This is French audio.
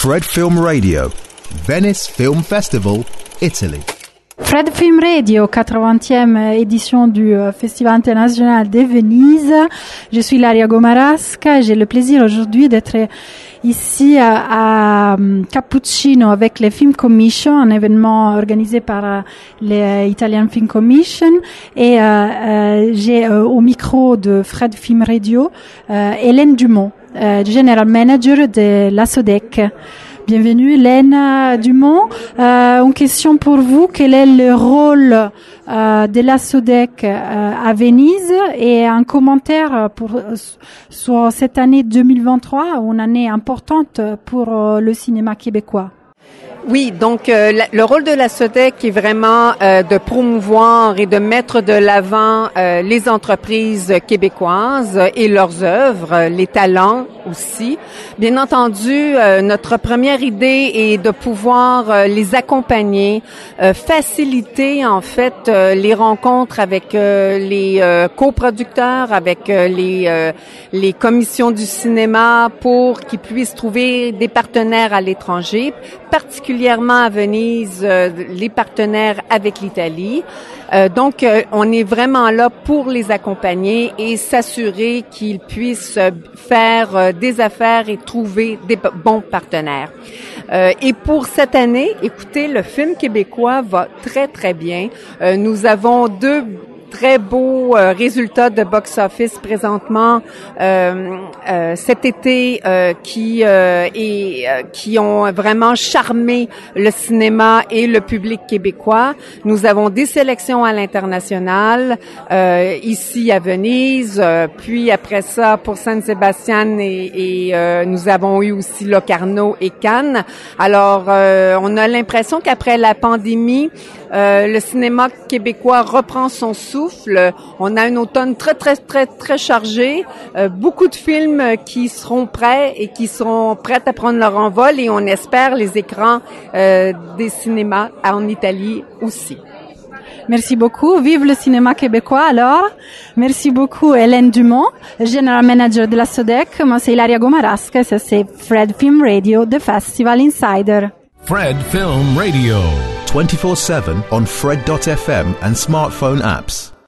Fred Film Radio, Venice Film Festival, Italy. Fred Film Radio, 80e édition du euh, Festival international de Venise. Je suis Laria Gomarasca et j'ai le plaisir aujourd'hui d'être ici à, à, Cappuccino avec les Film Commission, un événement organisé par euh, les Italian Film Commission. Et euh, euh, j'ai euh, au micro de Fred Film Radio Hélène Dumont, General Manager de la SODEC. Bienvenue Hélène Dumont. Euh, une question pour vous, quel est le rôle euh, de la SODEC euh, à Venise? Et un commentaire pour, sur cette année 2023, une année importante pour le cinéma québécois oui, donc euh, le rôle de la SODEC est vraiment euh, de promouvoir et de mettre de l'avant euh, les entreprises québécoises et leurs œuvres, les talents aussi. Bien entendu, notre première idée est de pouvoir les accompagner, faciliter en fait les rencontres avec les coproducteurs, avec les les commissions du cinéma pour qu'ils puissent trouver des partenaires à l'étranger, particulièrement particulièrement à Venise, euh, les partenaires avec l'Italie. Euh, donc, euh, on est vraiment là pour les accompagner et s'assurer qu'ils puissent faire des affaires et trouver des bons partenaires. et pour cette année, écoutez, le film québécois va très, très bien. nous avons deux très beaux euh, résultats de box-office présentement euh, euh, cet été qui et qui ont vraiment charmé le cinéma et le public québécois. Nous avons des sélections à l'international ici à Venise, puis après ça pour San Sébastien et, et nous avons eu aussi Locarno et Cannes. Alors on a l'impression qu'après la pandémie, le cinéma québécois reprend son souffle on a une automne très, très, très, très chargée. Euh, beaucoup de films qui seront prêts et qui seront prêts à prendre leur envol et on espère les écrans euh, des cinémas en Italie aussi. Merci beaucoup. Vive le cinéma québécois alors. Merci beaucoup Hélène Dumont, General Manager de la SODEC. Moi c'est Ilaria Gomarasca et ça c'est Fred Film Radio, The Festival Insider. Fred Film Radio. 24-7 on Fred.fm and smartphone apps.